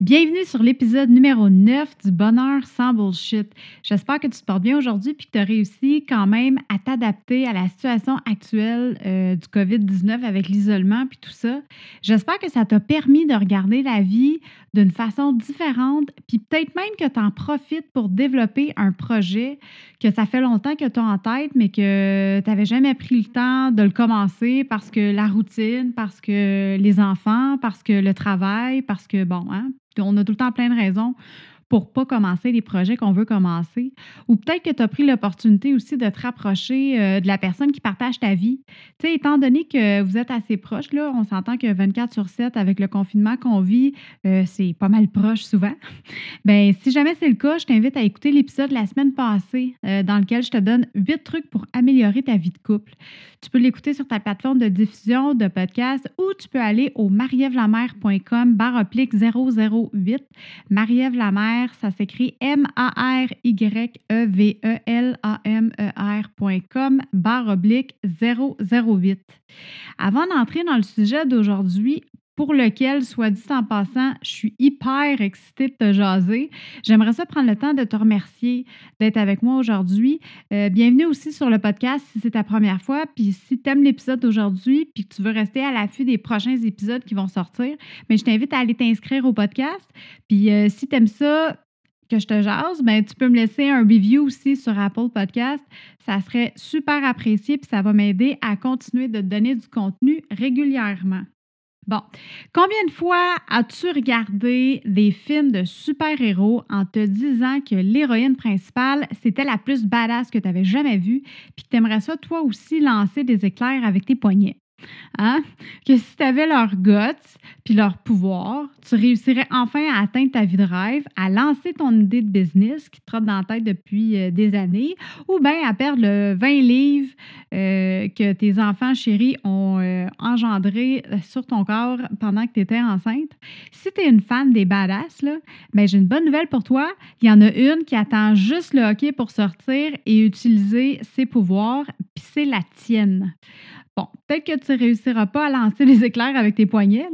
Bienvenue sur l'épisode numéro 9 du Bonheur sans bullshit. J'espère que tu te portes bien aujourd'hui puis que tu as réussi quand même à t'adapter à la situation actuelle euh, du COVID-19 avec l'isolement puis tout ça. J'espère que ça t'a permis de regarder la vie d'une façon différente puis peut-être même que tu en profites pour développer un projet que ça fait longtemps que tu as en tête mais que tu n'avais jamais pris le temps de le commencer parce que la routine, parce que les enfants, parce que le travail, parce que bon, hein, on a tout le temps plein de raisons pour pas commencer les projets qu'on veut commencer. Ou peut-être que tu as pris l'opportunité aussi de te rapprocher euh, de la personne qui partage ta vie. Tu sais, étant donné que vous êtes assez proche, là, on s'entend que 24 sur 7 avec le confinement qu'on vit, euh, c'est pas mal proche souvent. Bien, si jamais c'est le cas, je t'invite à écouter l'épisode de la semaine passée euh, dans lequel je te donne 8 trucs pour améliorer ta vie de couple. Tu peux l'écouter sur ta plateforme de diffusion de podcast ou tu peux aller au marievlamer.com barre 008. Ça s'écrit M-A-R-Y-E-V-E-L-A-M-E-R.com barre oblique 008. Avant d'entrer dans le sujet d'aujourd'hui, pour lequel, soit dit en passant, je suis hyper excitée de te jaser. J'aimerais ça prendre le temps de te remercier d'être avec moi aujourd'hui. Euh, bienvenue aussi sur le podcast si c'est ta première fois. Puis si tu aimes l'épisode d'aujourd'hui puis que tu veux rester à l'affût des prochains épisodes qui vont sortir, mais je t'invite à aller t'inscrire au podcast. Puis euh, si tu aimes ça, que je te jase, ben, tu peux me laisser un review aussi sur Apple Podcast. Ça serait super apprécié puis ça va m'aider à continuer de te donner du contenu régulièrement. Bon, combien de fois as-tu regardé des films de super-héros en te disant que l'héroïne principale, c'était la plus badass que tu avais jamais vue, puis que tu aimerais ça toi aussi lancer des éclairs avec tes poignets? Hein? Que si tu avais leur guts puis leur pouvoir, tu réussirais enfin à atteindre ta vie de rêve, à lancer ton idée de business qui te trotte dans la tête depuis euh, des années, ou bien à perdre le 20 livres euh, que tes enfants chéris ont euh, engendré sur ton corps pendant que tu étais enceinte. Si tu es une fan des badass, ben, j'ai une bonne nouvelle pour toi. Il y en a une qui attend juste le hockey pour sortir et utiliser ses pouvoirs, puis c'est la tienne. Bon, peut-être que tu ne réussiras pas à lancer les éclairs avec tes poignets,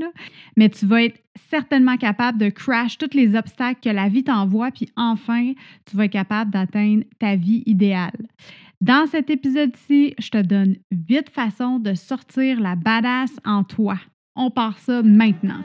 mais tu vas être certainement capable de crash tous les obstacles que la vie t'envoie, puis enfin, tu vas être capable d'atteindre ta vie idéale. Dans cet épisode-ci, je te donne huit façons de sortir la badass en toi. On part ça maintenant.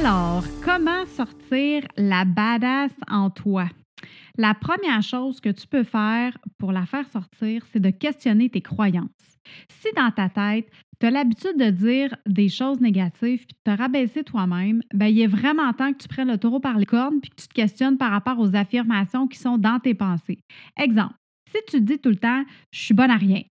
Alors, comment sortir la badass en toi? La première chose que tu peux faire pour la faire sortir, c'est de questionner tes croyances. Si dans ta tête, tu as l'habitude de dire des choses négatives puis de te rabaisser toi-même, ben, il est vraiment temps que tu prennes le taureau par les cornes puis que tu te questionnes par rapport aux affirmations qui sont dans tes pensées. Exemple, si tu te dis tout le temps je suis bonne à rien,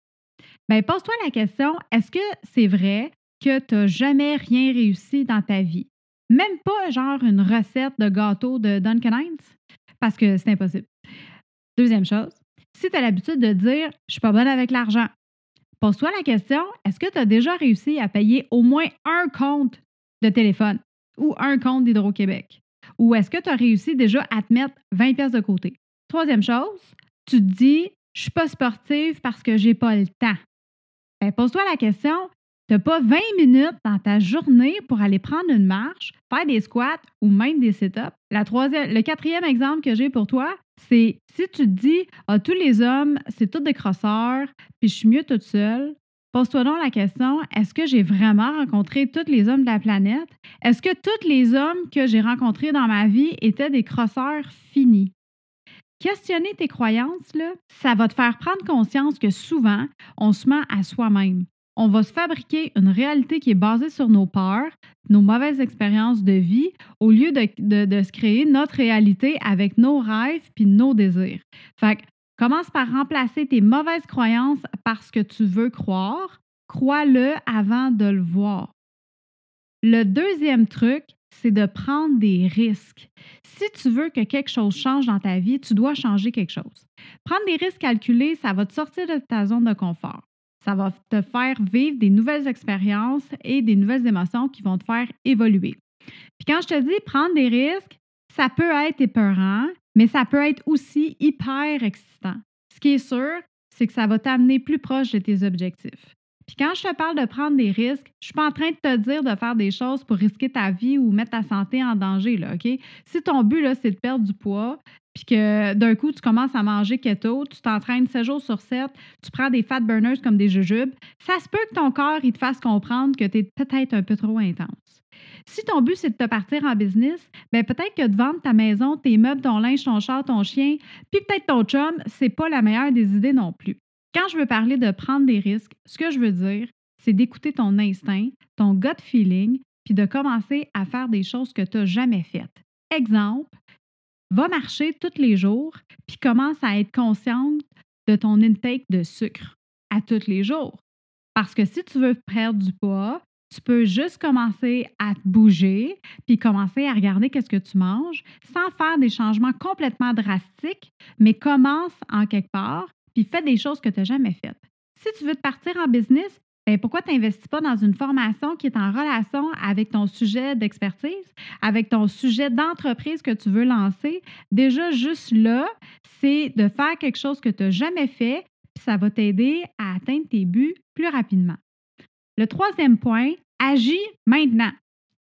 ben pose-toi la question est-ce que c'est vrai que tu n'as jamais rien réussi dans ta vie? Même pas genre une recette de gâteau de Duncan parce que c'est impossible. Deuxième chose, si tu as l'habitude de dire je suis pas bonne avec l'argent, pose-toi la question est-ce que tu as déjà réussi à payer au moins un compte de téléphone ou un compte d'Hydro-Québec? Ou est-ce que tu as réussi déjà à te mettre 20 pièces de côté? Troisième chose, tu te dis je suis pas sportive parce que j'ai pas le temps. Ben, pose-toi la question tu n'as pas 20 minutes dans ta journée pour aller prendre une marche, faire des squats ou même des sit-ups. Le quatrième exemple que j'ai pour toi, c'est si tu te dis ah, tous les hommes, c'est tous des crosseurs, puis je suis mieux toute seule. Pose-toi donc la question, est-ce que j'ai vraiment rencontré tous les hommes de la planète? Est-ce que tous les hommes que j'ai rencontrés dans ma vie étaient des crosseurs finis? Questionner tes croyances, là, ça va te faire prendre conscience que souvent, on se ment à soi-même on va se fabriquer une réalité qui est basée sur nos peurs, nos mauvaises expériences de vie, au lieu de, se créer notre réalité avec nos rêves puis nos désirs. Fait commence par remplacer tes mauvaises croyances par ce que tu veux croire. crois-le avant de le voir. Le deuxième truc, c'est de prendre des risques. Si tu veux que quelque chose change dans ta vie, tu dois changer quelque chose. Prendre des risques calculés, ça va te sortir de ta zone de confort. Ça va te faire vivre des nouvelles expériences et des nouvelles émotions qui vont te faire évoluer. Puis quand je te dis prendre des risques, ça peut être épeurant, mais ça peut être aussi hyper excitant. Ce qui est sûr, c'est que ça va t'amener plus proche de tes objectifs. Puis quand je te parle de prendre des risques, je suis pas en train de te dire de faire des choses pour risquer ta vie ou mettre ta santé en danger, là, OK? Si ton but, là, c'est de perdre du poids, puis que d'un coup, tu commences à manger keto, tu t'entraînes 7 jours sur 7, tu prends des fat burners comme des jujubes, ça se peut que ton corps, il te fasse comprendre que tu es peut-être un peu trop intense. Si ton but, c'est de te partir en business, ben peut-être que de vendre ta maison, tes meubles, ton linge, ton chat, ton chien, puis peut-être ton chum, c'est pas la meilleure des idées non plus. Quand je veux parler de prendre des risques, ce que je veux dire, c'est d'écouter ton instinct, ton gut feeling, puis de commencer à faire des choses que tu n'as jamais faites. Exemple, va marcher tous les jours, puis commence à être consciente de ton intake de sucre à tous les jours. Parce que si tu veux perdre du poids, tu peux juste commencer à te bouger, puis commencer à regarder qu'est-ce que tu manges, sans faire des changements complètement drastiques, mais commence en quelque part, puis fais des choses que tu n'as jamais faites. Si tu veux te partir en business, pourquoi tu n'investis pas dans une formation qui est en relation avec ton sujet d'expertise, avec ton sujet d'entreprise que tu veux lancer? Déjà, juste là, c'est de faire quelque chose que tu n'as jamais fait, puis ça va t'aider à atteindre tes buts plus rapidement. Le troisième point, agis maintenant.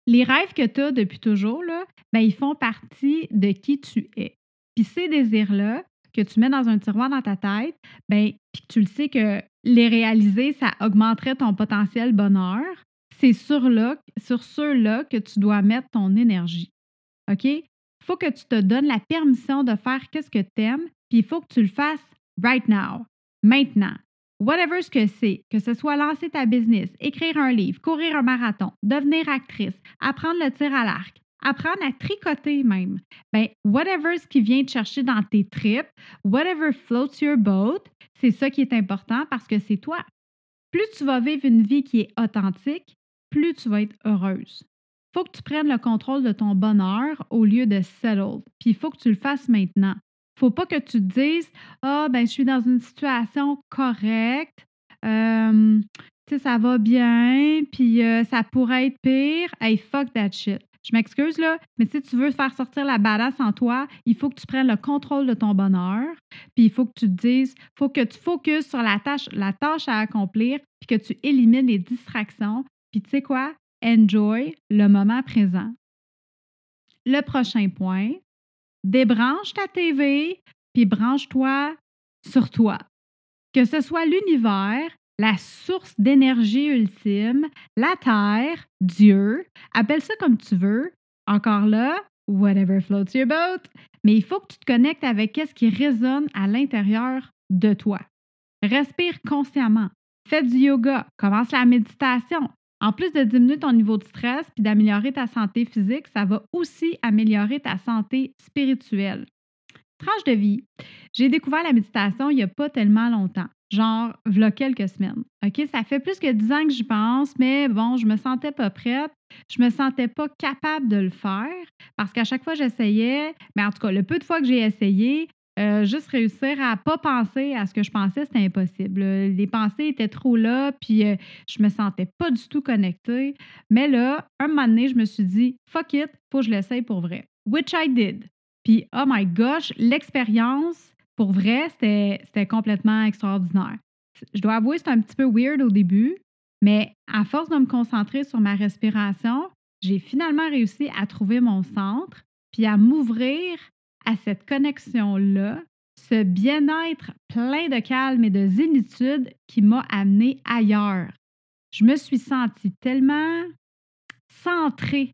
Les rêves que tu as depuis toujours, là, ben, ils font partie de qui tu es. Puis ces désirs-là, que tu mets dans un tiroir dans ta tête, ben, puis tu le sais que les réaliser, ça augmenterait ton potentiel bonheur, c'est sur, là, sur ceux-là que tu dois mettre ton énergie. OK? Il faut que tu te donnes la permission de faire qu'est-ce que tu aimes, puis il faut que tu le fasses right now, maintenant. Whatever ce que c'est, que ce soit lancer ta business, écrire un livre, courir un marathon, devenir actrice, apprendre le tir à l'arc, apprendre à tricoter même. Ben, whatever ce qui vient te chercher dans tes tripes, whatever floats your boat, c'est ça qui est important parce que c'est toi. Plus tu vas vivre une vie qui est authentique, plus tu vas être heureuse. Il faut que tu prennes le contrôle de ton bonheur au lieu de settle. Puis il faut que tu le fasses maintenant. Faut pas que tu te dises Ah, ben, je suis dans une situation correcte, tu sais, ça va bien, puis euh, ça pourrait être pire. Hey, fuck that shit. Je m'excuse là, mais si tu veux faire sortir la badass en toi, il faut que tu prennes le contrôle de ton bonheur, puis il faut que tu te dises, faut que tu focuses sur la tâche, la tâche à accomplir, puis que tu élimines les distractions, puis tu sais quoi? Enjoy le moment présent. Le prochain point, débranche ta TV, puis branche-toi sur toi. Que ce soit l'univers, la source d'énergie ultime, la Terre, Dieu, appelle ça comme tu veux. Encore là, whatever floats your boat, mais il faut que tu te connectes avec ce qui résonne à l'intérieur de toi. Respire consciemment. Fais du yoga. Commence la méditation. En plus de diminuer ton niveau de stress puis d'améliorer ta santé physique, ça va aussi améliorer ta santé spirituelle. Tranche de vie. J'ai découvert la méditation il n'y a pas tellement longtemps genre, v'là quelques semaines. OK? Ça fait plus que dix ans que j'y pense, mais bon, je me sentais pas prête. Je me sentais pas capable de le faire parce qu'à chaque fois, j'essayais, mais en tout cas, le peu de fois que j'ai essayé, euh, juste réussir à pas penser à ce que je pensais, c'était impossible. Les pensées étaient trop là, puis euh, je me sentais pas du tout connectée. Mais là, un moment donné, je me suis dit, fuck it, faut que je l'essaye pour vrai. Which I did. Puis, oh my gosh, l'expérience, pour vrai, c'était complètement extraordinaire. Je dois avouer, c'était un petit peu weird au début, mais à force de me concentrer sur ma respiration, j'ai finalement réussi à trouver mon centre, puis à m'ouvrir à cette connexion-là, ce bien-être plein de calme et de zénitude qui m'a amené ailleurs. Je me suis sentie tellement centrée.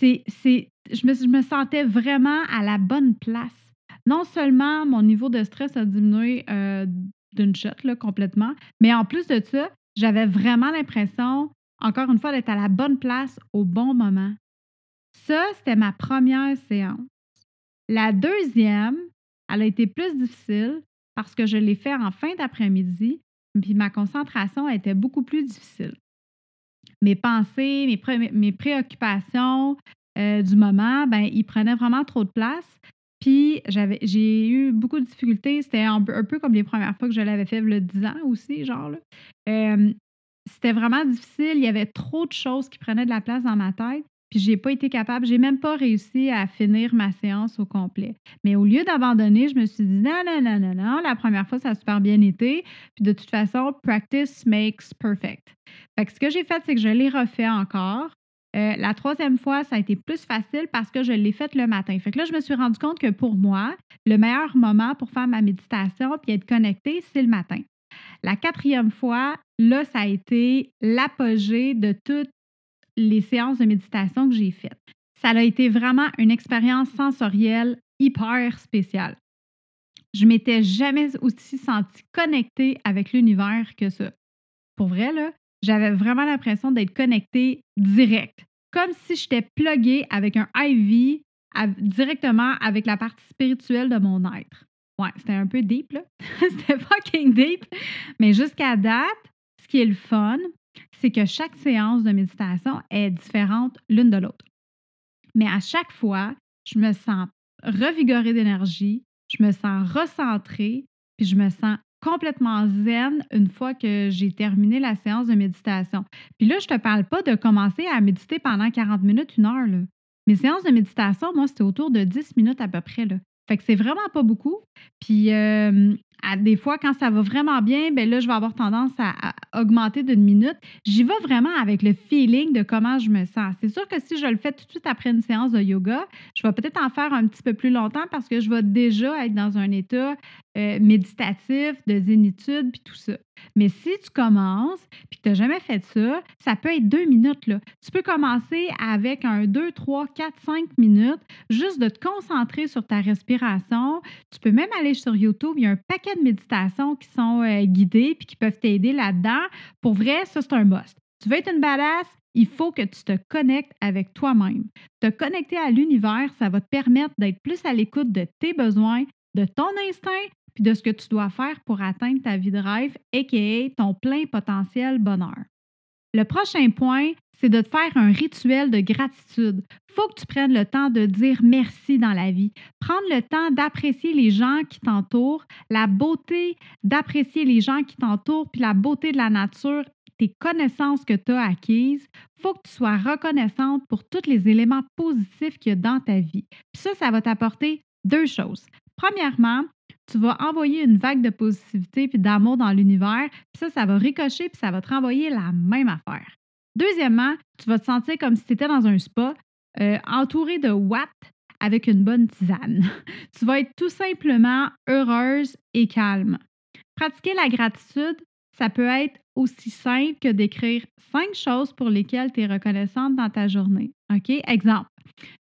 Je, me, je me sentais vraiment à la bonne place non seulement mon niveau de stress a diminué euh, d'une shot complètement, mais en plus de ça, j'avais vraiment l'impression, encore une fois, d'être à la bonne place au bon moment. Ça, c'était ma première séance. La deuxième, elle a été plus difficile parce que je l'ai fait en fin d'après-midi. puis ma concentration était beaucoup plus difficile. Mes pensées, mes, mes préoccupations euh, du moment, ben, ils prenaient vraiment trop de place. Puis j'avais, j'ai eu beaucoup de difficultés. C'était un, peu comme les premières fois que je l'avais fait, le 10 ans aussi, genre. Là. C'était vraiment difficile. Il y avait trop de choses qui prenaient de la place dans ma tête. Puis j'ai pas été capable, j'ai même pas réussi à finir ma séance au complet. Mais au lieu d'abandonner, je me suis dit non, non, non, non, non, la première fois, ça a super bien été. Puis de toute façon, practice makes perfect. Fait que ce que j'ai fait, c'est que je l'ai refait encore. Euh, la troisième fois, ça a été plus facile parce que je l'ai fait le matin. Fait que là, je me suis rendu compte que pour moi, le meilleur moment pour faire ma méditation puis être connecté, c'est le matin. La quatrième fois, là, ça a été l'apogée de toutes les séances de méditation que j'ai faites. Ça a été vraiment une expérience sensorielle hyper spéciale. Je m'étais jamais aussi sentie connectée avec l'univers que ça. Pour vrai, là, j'avais vraiment l'impression d'être connectée direct, comme si j'étais pluguée avec un IV directement avec la partie spirituelle de mon être. Ouais, c'était un peu deep, là. c'était fucking deep. Mais jusqu'à date, ce qui est le fun, c'est que chaque séance de méditation est différente l'une de l'autre. Mais à chaque fois, je me sens revigorée d'énergie, je me sens recentrée, puis je me sens complètement zen une fois que j'ai terminé la séance de méditation. Puis là, je ne te parle pas de commencer à méditer pendant 40 minutes, une heure. Là. Mes séances de méditation, moi, c'était autour de 10 minutes à peu près. Là. Fait que c'est vraiment pas beaucoup. Puis des fois, quand ça va vraiment bien, ben là, je vais avoir tendance à, augmenter d'une minute. J'y vais vraiment avec le feeling de comment je me sens. C'est sûr que si je le fais tout de suite après une séance de yoga, je vais peut-être en faire un petit peu plus longtemps parce que je vais déjà être dans un état euh, méditatif, de zénitude, puis tout ça. Mais si tu commences puis que tu n'as jamais fait ça, ça peut être deux minutes. Tu peux commencer avec un 2, 3, 4, 5 minutes, juste de te concentrer sur ta respiration. Tu peux même aller sur YouTube, il y a un paquet de méditations qui sont euh, guidées puis qui peuvent t'aider là-dedans. Pour vrai, ça, c'est un must. Tu veux être une badass, il faut que tu te connectes avec toi-même. Te connecter à l'univers, ça va te permettre d'être plus à l'écoute de tes besoins, de ton instinct, puis de ce que tu dois faire pour atteindre ta vie de rêve, a.k.a. ton plein potentiel bonheur. Le prochain point, c'est de te faire un rituel de gratitude. Faut que tu prennes le temps de dire merci dans la vie. Prendre le temps d'apprécier les gens qui t'entourent, la beauté d'apprécier les gens qui t'entourent, puis la beauté de la nature, tes connaissances que tu as acquises. Faut que tu sois reconnaissante pour tous les éléments positifs qu'il y a dans ta vie. Puis ça, ça va t'apporter deux choses. Premièrement, tu vas envoyer une vague de positivité puis d'amour dans l'univers, puis ça, ça va ricocher puis ça va te renvoyer la même affaire. Deuxièmement, tu vas te sentir comme si tu étais dans un spa, euh, entouré de watts avec une bonne tisane. tu vas être tout simplement heureuse et calme. Pratiquer la gratitude, ça peut être aussi simple que d'écrire cinq choses pour lesquelles tu es reconnaissante dans ta journée. OK? Exemple.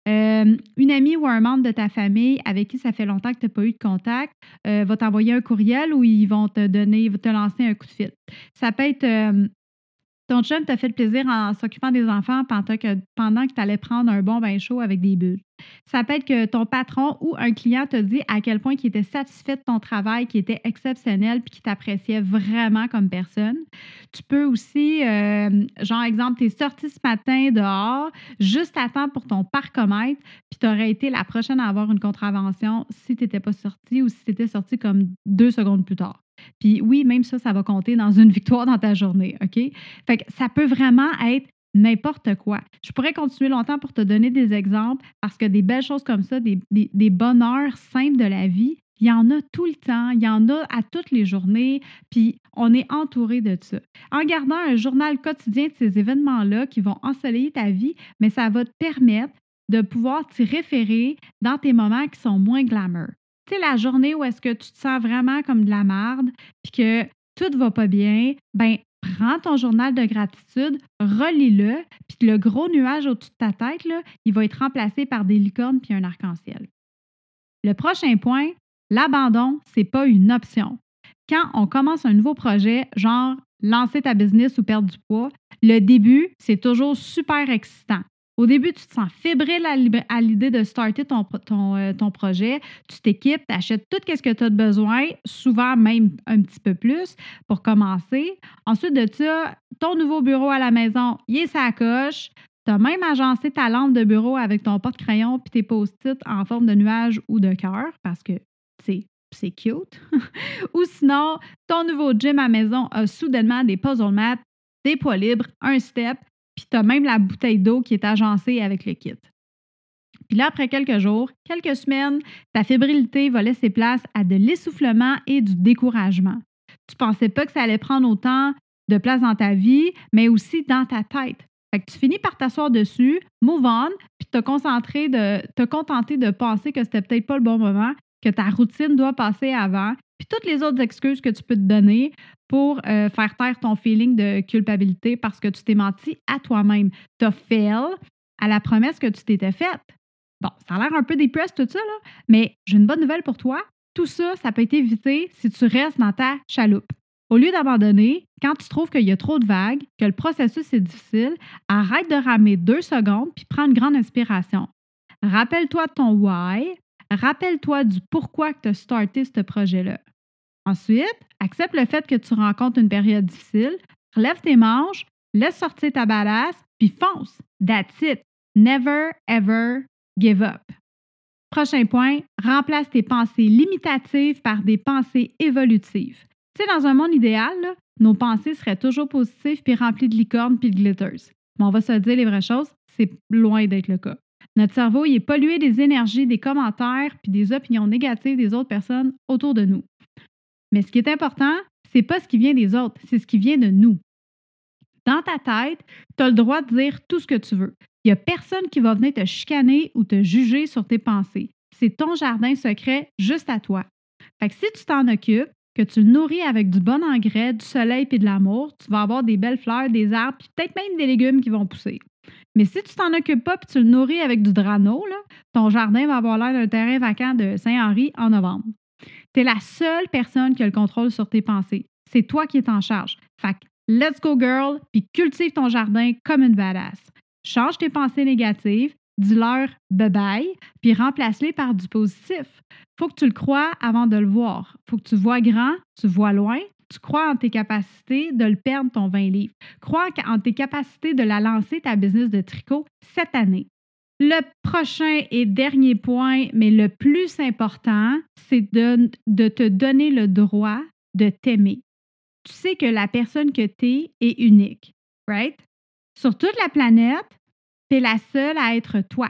Euh, une amie ou un membre de ta famille avec qui ça fait longtemps que tu n'as pas eu de contact euh, va t'envoyer un courriel ou ils vont te donner, te lancer un coup de fil. Ça peut être euh, ton chum t'a fait plaisir en s'occupant des enfants pendant que, pendant que tu allais prendre un bon bain chaud avec des bulles. Ça peut être que ton patron ou un client te dit à quel point il était satisfait de ton travail, qui était exceptionnel puis qui t'appréciait vraiment comme personne. Tu peux aussi, euh, genre exemple, tu es sorti ce matin dehors juste à temps pour ton parcomètre puis tu aurais été la prochaine à avoir une contravention si tu n'étais pas sorti ou si tu étais sorti comme deux secondes plus tard. Puis oui, même ça, ça va compter dans une victoire dans ta journée, OK? Fait que ça peut vraiment être n'importe quoi. Je pourrais continuer longtemps pour te donner des exemples parce que des belles choses comme ça, des, des, bonheurs simples de la vie, il y en a tout le temps, il y en a à toutes les journées, puis on est entouré de ça. En gardant un journal quotidien de ces événements-là qui vont ensoleiller ta vie, mais ça va te permettre de pouvoir t'y référer dans tes moments qui sont moins glamour tu sais, la journée où est-ce que tu te sens vraiment comme de la merde, puis que tout va pas bien, ben prends ton journal de gratitude, relis-le, puis le gros nuage au-dessus de ta tête, il va être remplacé par des licornes puis un arc-en-ciel. Le prochain point, l'abandon, c'est pas une option. Quand on commence un nouveau projet, genre lancer ta business ou perdre du poids, le début, c'est toujours super excitant. Au début, tu te sens fébrile à l'idée de starter euh, ton projet. Tu t'équipes, tu achètes tout ce que tu as besoin, souvent même un petit peu plus pour commencer. Ensuite de ça, ton nouveau bureau à la maison, il est sa coche. Tu as même agencé ta lampe de bureau avec ton porte-crayon puis tes post-it en forme de nuage ou de cœur parce que c'est cute. ou sinon, ton nouveau gym à maison a soudainement des puzzle mats, des poids libres, un step, puis tu as même la bouteille d'eau qui est agencée avec le kit. Puis là, après quelques jours, quelques semaines, ta fébrilité va laisser place à de l'essoufflement et du découragement. Tu pensais pas que ça allait prendre autant de place dans ta vie, mais aussi dans ta tête. Fait que tu finis par t'asseoir dessus, move on, puis te concentrer de te contenter de penser que c'était peut-être pas le bon moment, que ta routine doit passer avant, puis toutes les autres excuses que tu peux te donner pour euh, faire taire ton feeling de culpabilité parce que tu t'es menti à toi-même. Tu as fail à la promesse que tu t'étais faite. Bon, ça a l'air un peu dépressé tout ça, là, mais j'ai une bonne nouvelle pour toi. Tout ça, ça peut être évité si tu restes dans ta chaloupe. Au lieu d'abandonner, quand tu trouves qu'il y a trop de vagues, que le processus est difficile, arrête de ramer deux secondes puis prends une grande inspiration. Rappelle-toi de ton why, rappelle-toi du pourquoi tu as starté ce projet-là. Ensuite, accepte le fait que tu rencontres une période difficile, relève tes manches, laisse sortir ta balasse, puis fonce. That's it. Never, ever give up. Prochain point, remplace tes pensées limitatives par des pensées évolutives. Tu sais, dans un monde idéal, nos pensées seraient toujours positives puis remplies de licornes puis de glitters. Mais on va se dire les vraies choses, c'est loin d'être le cas. Notre cerveau est pollué des énergies, des commentaires puis des opinions négatives des autres personnes autour de nous. Mais ce qui est important, c'est pas ce qui vient des autres, c'est ce qui vient de nous. Dans ta tête, tu as le droit de dire tout ce que tu veux. Il n'y a personne qui va venir te chicaner ou te juger sur tes pensées. C'est ton jardin secret juste à toi. Fait que si tu t'en occupes, que tu le nourris avec du bon engrais, du soleil et de l'amour, tu vas avoir des belles fleurs, des arbres, puis peut-être même des légumes qui vont pousser. Mais si tu t'en occupes pas et tu le nourris avec du drano, ton jardin va avoir l'air d'un terrain vacant de Saint-Henri en novembre. Tu es la seule personne qui a le contrôle sur tes pensées. C'est toi qui es en charge. Fait let's go girl, puis cultive ton jardin comme une badass. Change tes pensées négatives, dis-leur bye-bye, puis remplace-les par du positif. Faut que tu le crois avant de le voir. Faut que tu vois grand, tu vois loin, tu crois en tes capacités de le perdre ton 20 livres. Crois en tes capacités de la lancer, ta business de tricot, cette année. Le prochain et dernier point, mais le plus important, c'est de, te donner le droit de t'aimer. Tu sais que la personne que tu es est unique, right? Sur toute la planète, tu es la seule à être toi.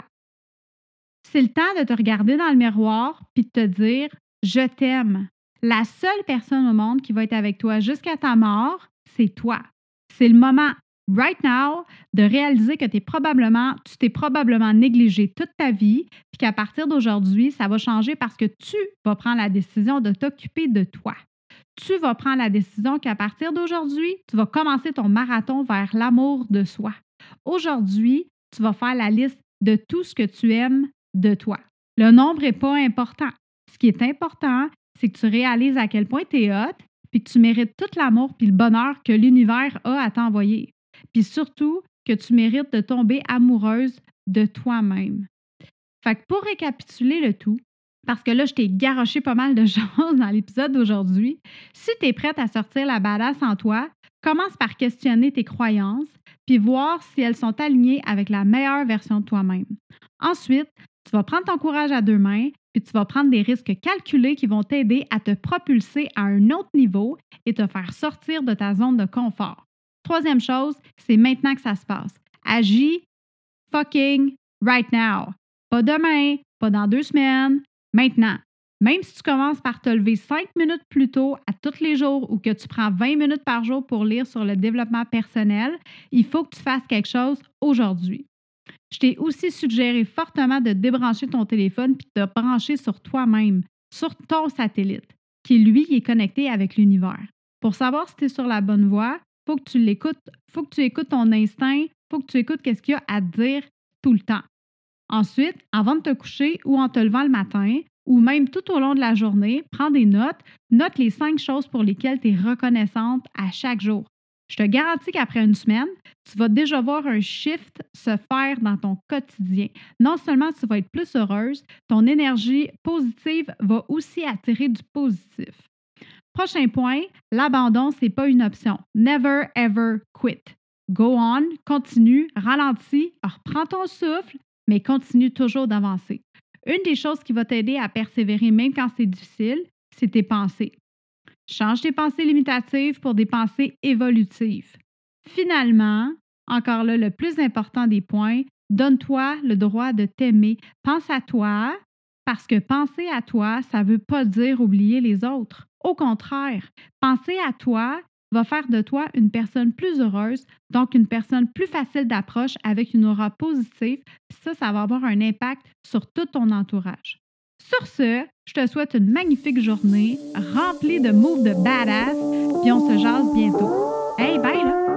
C'est le temps de te regarder dans le miroir puis de te dire Je t'aime. La seule personne au monde qui va être avec toi jusqu'à ta mort, c'est toi. C'est le moment right now de réaliser que es probablement, tu t'es probablement négligé toute ta vie, puis qu'à partir d'aujourd'hui, ça va changer parce que tu vas prendre la décision de t'occuper de toi. Tu vas prendre la décision qu'à partir d'aujourd'hui, tu vas commencer ton marathon vers l'amour de soi. Aujourd'hui, tu vas faire la liste de tout ce que tu aimes de toi. Le nombre n'est pas important. Ce qui est important, c'est que tu réalises à quel point tu es hot, puis que tu mérites tout l'amour puis le bonheur que l'univers a à t'envoyer. Puis surtout, que tu mérites de tomber amoureuse de toi-même. Fait que pour récapituler le tout, parce que là, je t'ai garoché pas mal de choses dans l'épisode d'aujourd'hui, si tu es prête à sortir la badass en toi, commence par questionner tes croyances, puis voir si elles sont alignées avec la meilleure version de toi-même. Ensuite, tu vas prendre ton courage à deux mains, puis tu vas prendre des risques calculés qui vont t'aider à te propulser à un autre niveau et te faire sortir de ta zone de confort. Troisième chose, c'est maintenant que ça se passe. Agis fucking right now. Pas demain, pas dans deux semaines, maintenant. Même si tu commences par te lever cinq minutes plus tôt à tous les jours ou que tu prends 20 minutes par jour pour lire sur le développement personnel, il faut que tu fasses quelque chose aujourd'hui. Je t'ai aussi suggéré fortement de débrancher ton téléphone puis de te brancher sur toi-même, sur ton satellite, qui lui est connecté avec l'univers. Pour savoir si tu es sur la bonne voie, faut que tu l'écoutes, faut que tu écoutes ton instinct, faut que tu écoutes qu'est-ce qu'il y a à te dire tout le temps. Ensuite, avant de te coucher ou en te levant le matin, ou même tout au long de la journée, prends des notes, note les cinq choses pour lesquelles tu es reconnaissante à chaque jour. Je te garantis qu'après une semaine, tu vas déjà voir un shift se faire dans ton quotidien. Non seulement tu vas être plus heureuse, ton énergie positive va aussi attirer du positif. Prochain point, l'abandon, ce n'est pas une option. Never ever quit. Go on, continue, ralentis, reprends ton souffle, mais continue toujours d'avancer. Une des choses qui va t'aider à persévérer même quand c'est difficile, c'est tes pensées. Change tes pensées limitatives pour des pensées évolutives. Finalement, encore là, le plus important des points, donne-toi le droit de t'aimer. Pense à toi, parce que penser à toi, ça ne veut pas dire oublier les autres. Au contraire, penser à toi va faire de toi une personne plus heureuse, donc une personne plus facile d'approche avec une aura positive. Puis ça, ça va avoir un impact sur tout ton entourage. Sur ce, je te souhaite une magnifique journée remplie de moves de badass, puis on se jase bientôt. Hey, bye là!